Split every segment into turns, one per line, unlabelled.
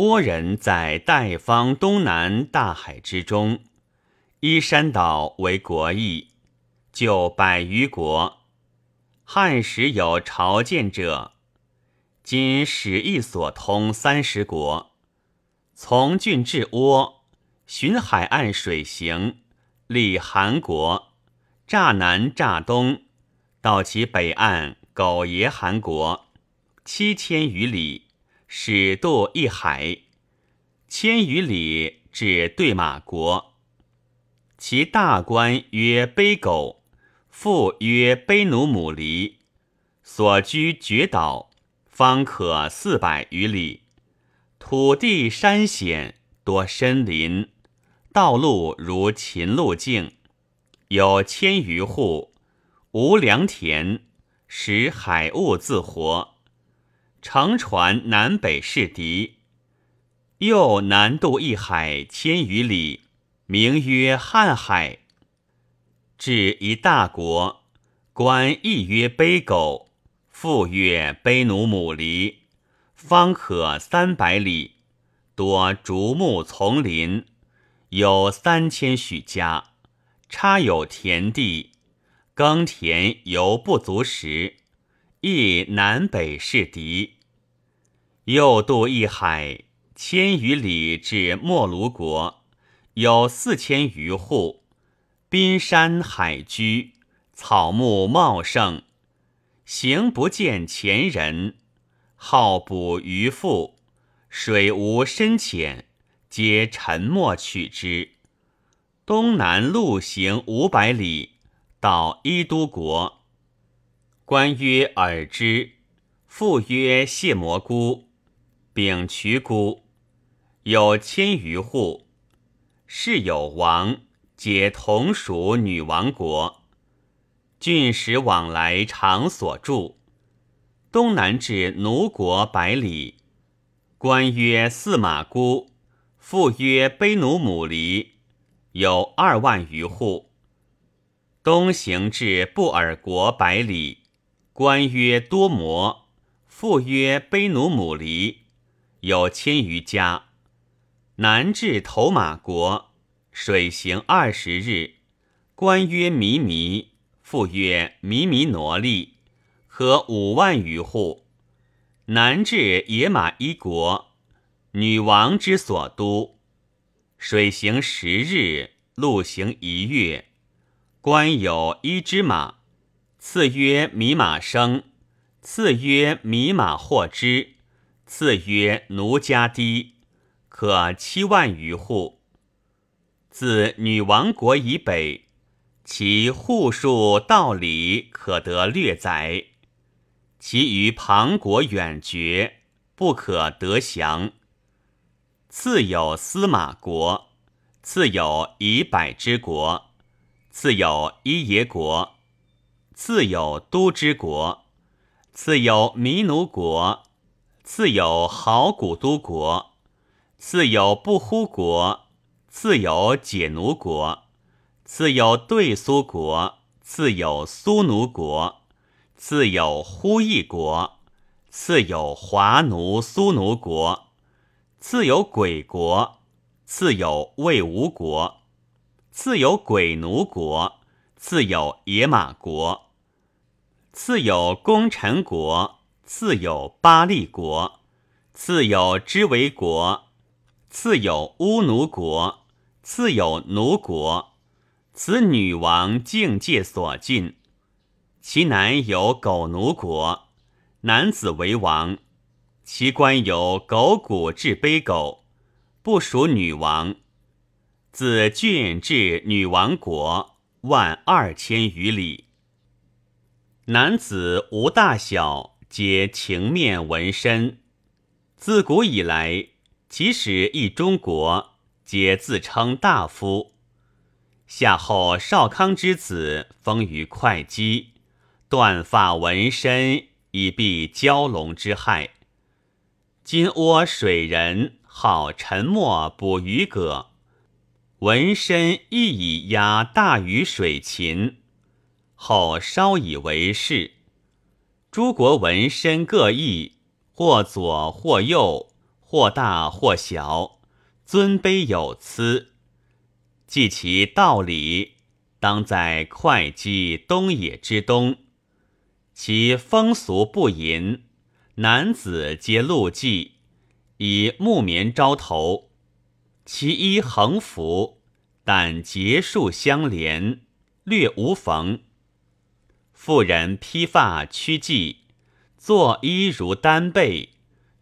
倭人在代方东南大海之中，依山岛为国邑，就百余国。汉时有朝见者，今史亦所通三十国。从郡至倭，循海岸水行，历韩国，乍南乍东，到其北岸苟延韩国，七千余里，始渡一海，千余里至对马国。其大官曰卑狗。父曰卑奴母离，所居绝岛，方可四百余里。土地山险，多深林，道路如秦路径，有千余户，无良田，使海物自活。乘船南北是敌，又南渡一海千余里，名曰瀚海。至一大国，官亦曰卑狗，父曰卑奴母离，方可三百里，多竹木丛林，有三千许家，插有田地，耕田犹不足食，亦南北是敌。又渡一海千余里至莫卢国，有四千余户。滨山海居，草木茂盛，行不见前人。好捕鱼腹，水无深浅，皆沉没取之。东南路行五百里，到伊都国。官曰尔之，父曰谢蘑菇，丙渠菇，有千余户，世有王。皆同属女王国，郡使往来常所住。东南至奴国百里，官曰司马姑，父曰卑奴母离，有二万余户。东行至布尔国百里，官曰多摩，父曰卑奴母离，有千余家。南至头马国。水行二十日，官曰弥弥，父曰弥弥挪利，合五万余户。南至野马一国，女王之所都。水行十日，路行一月。官有一只马，次曰弥马生，次曰弥马获之，次曰奴家低，可七万余户。自女王国以北，其户数道理可得略载；其余旁国远绝，不可得降。次有司马国，次有以百之国，次有伊耶国，自有都之国，自有弥奴国，自有好古都国，自有不呼国。自有解奴国，自有对苏国，自有苏奴国，自有呼义国，自有华奴苏奴国，自有鬼国，自有魏吴国，自有鬼奴国，自有野马国，次有功臣国，次有巴利国，次有支维国，次有乌奴国。次有奴国，此女王境界所尽。其南有狗奴国，男子为王。其官有狗骨至卑狗，不属女王。自郡至女王国，万二千余里。男子无大小，皆情面纹身。自古以来，即使一中国。皆自称大夫。夏后少康之子封于会稽，断发纹身以避蛟龙之害。今窝水人好沉默捕鱼葛，纹身亦以压大鱼水禽。后稍以为是。诸国纹身各异，或左或右，或大或小，尊卑有疵。记其道理，当在会稽东野之东。其风俗不淫，男子皆露髻，以木棉招头。其衣横幅，但结束相连，略无缝。妇人披发屈髻，作衣如单被，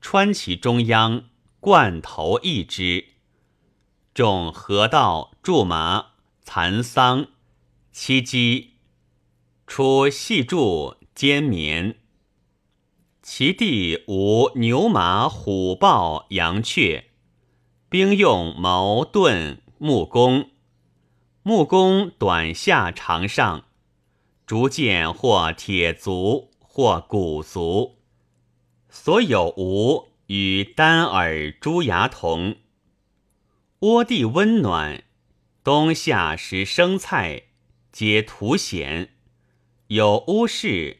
穿其中央，冠头一之。众河道、苎麻、蚕桑、漆鸡，出细柱兼棉。其地无牛马虎豹羊雀，兵用矛盾木弓，木弓短下长上。竹剑或铁足，或骨足，所有无与单耳珠牙同。窝地温暖，冬夏食生菜，皆图显。有屋室，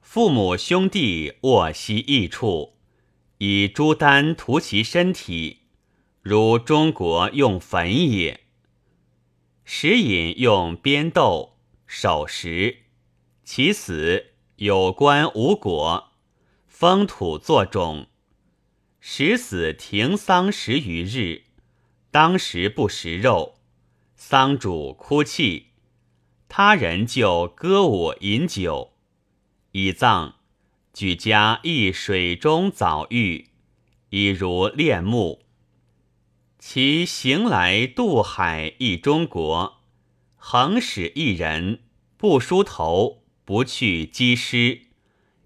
父母兄弟卧息一处，以朱丹涂其身体，如中国用粉也。食饮用边豆。守时，其死有关无果，封土作种。时死停丧十余日，当时不食肉，丧主哭泣，他人就歌舞饮酒。以葬，举家一水中早浴，以如恋木。其行来渡海忆中国。横使一人不梳头，不去积尸，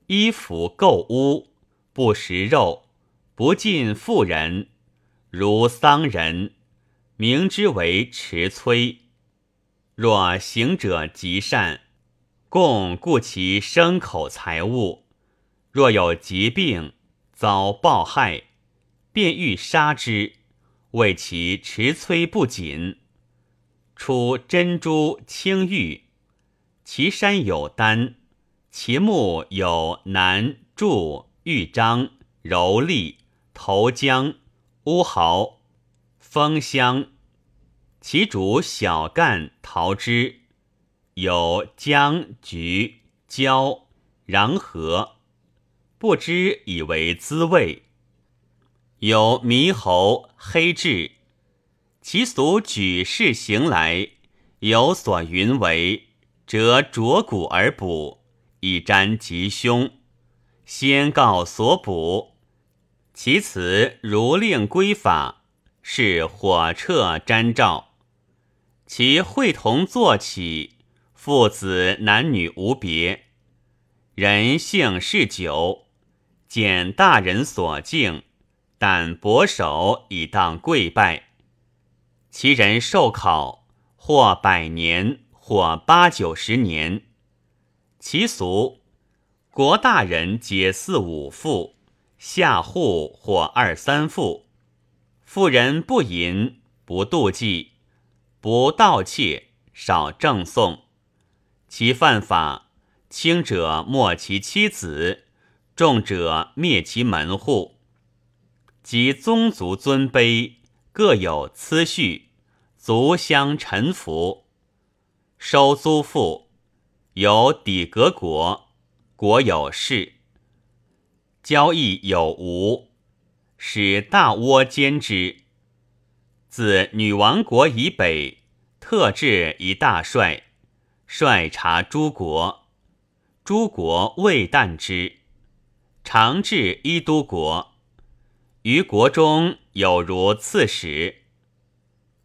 衣服垢污，不食肉，不近妇人，如丧人，名之为持催。若行者极善，共顾其牲口财物；若有疾病，遭暴害，便欲杀之，为其持催不谨。出珍珠青玉，其山有丹，其木有南柱、玉章、柔丽、头江、乌毫、枫香，其主小干桃枝，有姜、橘、椒、瓤核，不知以为滋味。有猕猴、黑痣。其俗举世行来，有所云为，则着骨而补，以沾吉凶。先告所补，其辞如令归法，是火彻瞻照。其会同坐起，父子男女无别。人性嗜酒，见大人所敬，但薄手以当跪拜。其人受考，或百年，或八九十年。其俗，国大人皆四五妇，下户或二三妇。妇人不淫，不妒忌，不盗窃，少赠送。其犯法，轻者没其妻子，重者灭其门户。及宗族尊卑。各有次序，足相臣服。收租赋，有抵革国，国有事。交易有无，使大倭兼之。自女王国以北，特制一大帅，率察诸国，诸国未惮之。常治一都国，于国中。有如刺史，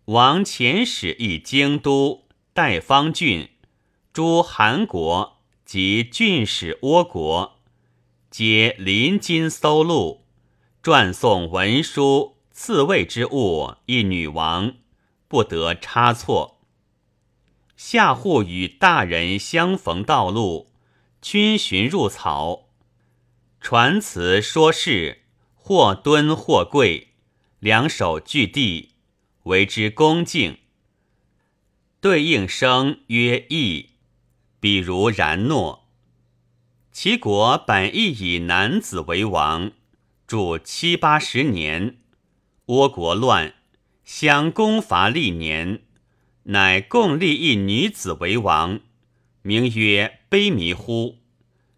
王遣使诣京都、代方郡、诸韩国及郡使倭国，皆临津搜录，撰送文书、赐位之物，一女王不得差错。下户与大人相逢道路，君寻入曹，传词说事，或蹲或跪。两手据地，为之恭敬。对应声曰义，比如然诺。其国本意以男子为王，住七八十年，倭国乱，相攻伐历年，乃共立一女子为王，名曰卑弥呼，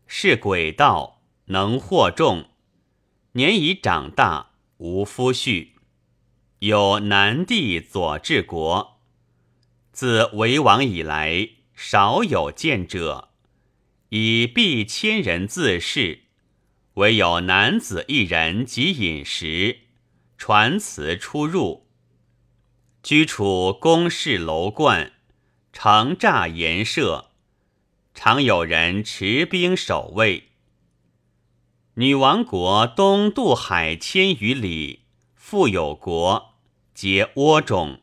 是鬼道，能惑众，年已长大，无夫婿。有南帝左治国，自为王以来，少有见者，以必千人自侍，唯有男子一人及饮食，传辞出入，居处宫室楼观，城栅严设，常有人持兵守卫。女王国东渡海千余里，复有国。皆倭种，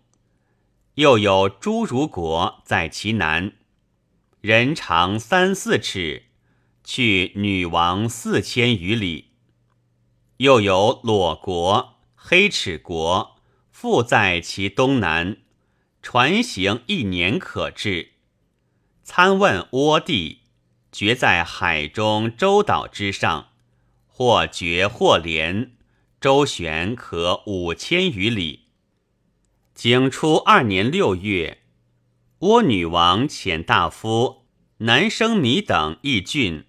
又有诸如国在其南，人长三四尺，去女王四千余里。又有裸国、黑齿国，复在其东南，船行一年可至。参问倭地，绝在海中洲岛之上，或绝或连，周旋可五千余里。景初二年六月，倭女王遣大夫南生米等义郡，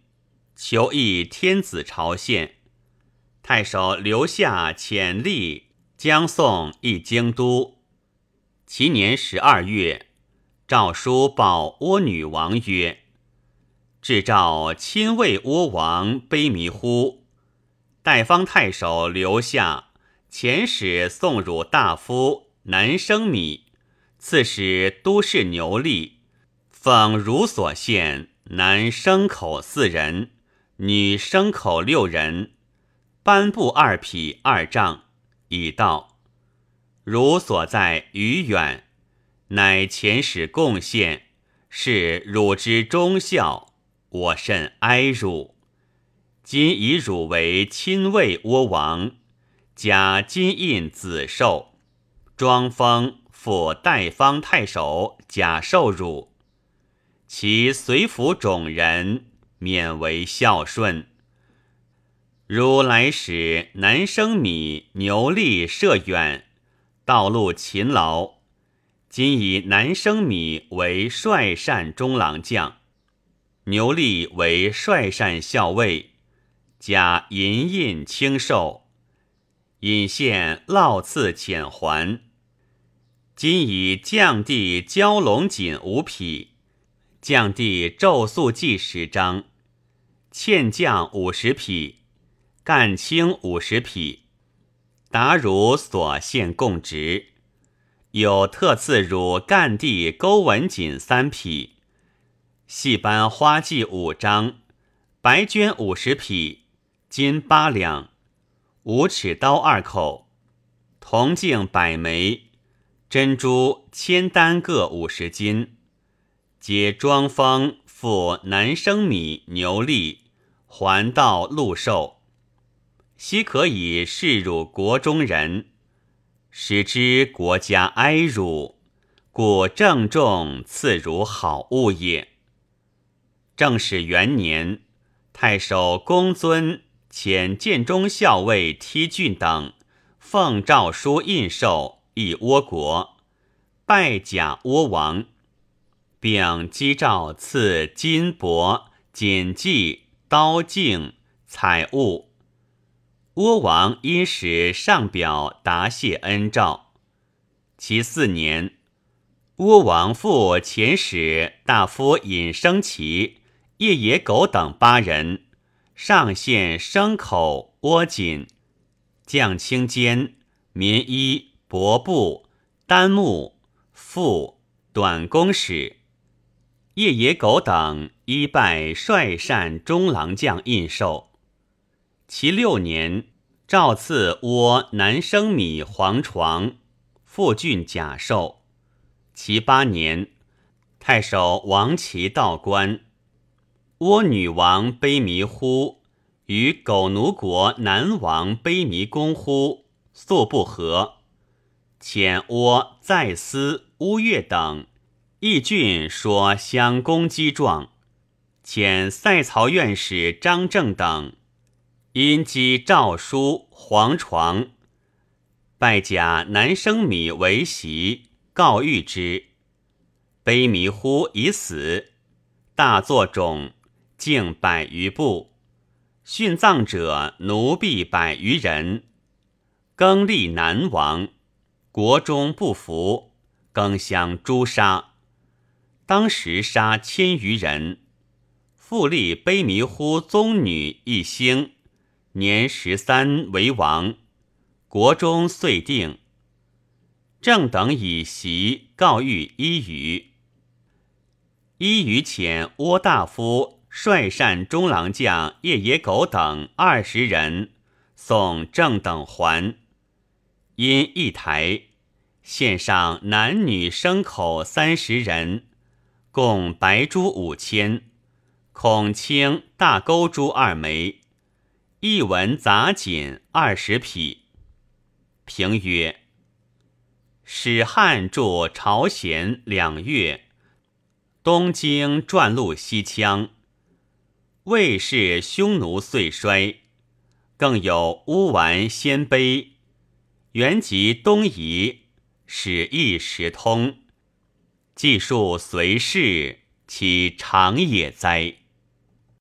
求诣天子朝献。太守留下遣吏将送诣京都。其年十二月，诏书报倭女王曰：“至诏亲卫倭王卑弥乎？代方太守留下遣使送汝大夫。”男生米，刺史都市牛力，奉如所献，男牲口四人，女牲口六人，颁布二匹二丈，已到。汝所在于远，乃遣使贡献，是汝之忠孝，我甚哀汝。今以汝为亲卫倭王，加金印子寿。庄封复代方太守，假受辱。其随府种人，免为孝顺。如来使南生米牛力涉远，道路勤劳。今以南生米为帅善中郎将，牛力为帅善校尉，加银印轻寿，引献烙赐遣还。今以降地蛟龙锦五匹，降地咒素记十张，欠将五十匹，干青五十匹，达汝所献供职。有特赐汝干地钩纹锦三匹，细斑花髻五张，白绢五十匹，金八两，五尺刀二口，铜镜百枚。珍珠千单各五十斤，皆装封付南生米牛力，还道禄寿。悉可以示汝国中人，使之国家哀汝，故郑重赐汝好物也。正始元年，太守公尊遣建中校尉梯俊等，奉诏书印绶。以倭国，拜假倭王，并击诏赐金帛、锦记、刀镜、彩物。倭王因使上表答谢恩诏。其四年，倭王复遣使大夫尹生齐、叶野狗等八人，上献牲口、倭锦、将青笺、棉衣。帛布、丹木、副短弓使、夜野狗等一拜帅善中郎将印绶。其六年，诏赐倭南生米黄床，复郡甲寿。其八年，太守王齐道官，倭女王卑弥呼与狗奴国南王卑弥公呼素不和。遣倭在司乌越等义郡说相攻击状，遣塞曹院使张正等因击诏书黄床，拜假南生米为席，告谕之。悲弥乎已死，大作冢，径百余步。殉葬者奴婢百余人，更立南王，国中不服，更相诛杀。当时杀千余人。复立卑弥呼宗女一星，年十三为王，国中遂定。正等以袭告谕伊予，伊予遣倭大夫。率善中郎将叶野狗等二十人送正等还，因一台献上男女牲口三十人，共白珠五千，孔青大钩珠二枚，一文杂锦二十匹。评曰：使汉驻朝鲜两月，东京转路西羌。魏氏匈奴遂衰，更有乌丸鲜卑，原籍东夷，使一时通。记述随氏，其长也哉！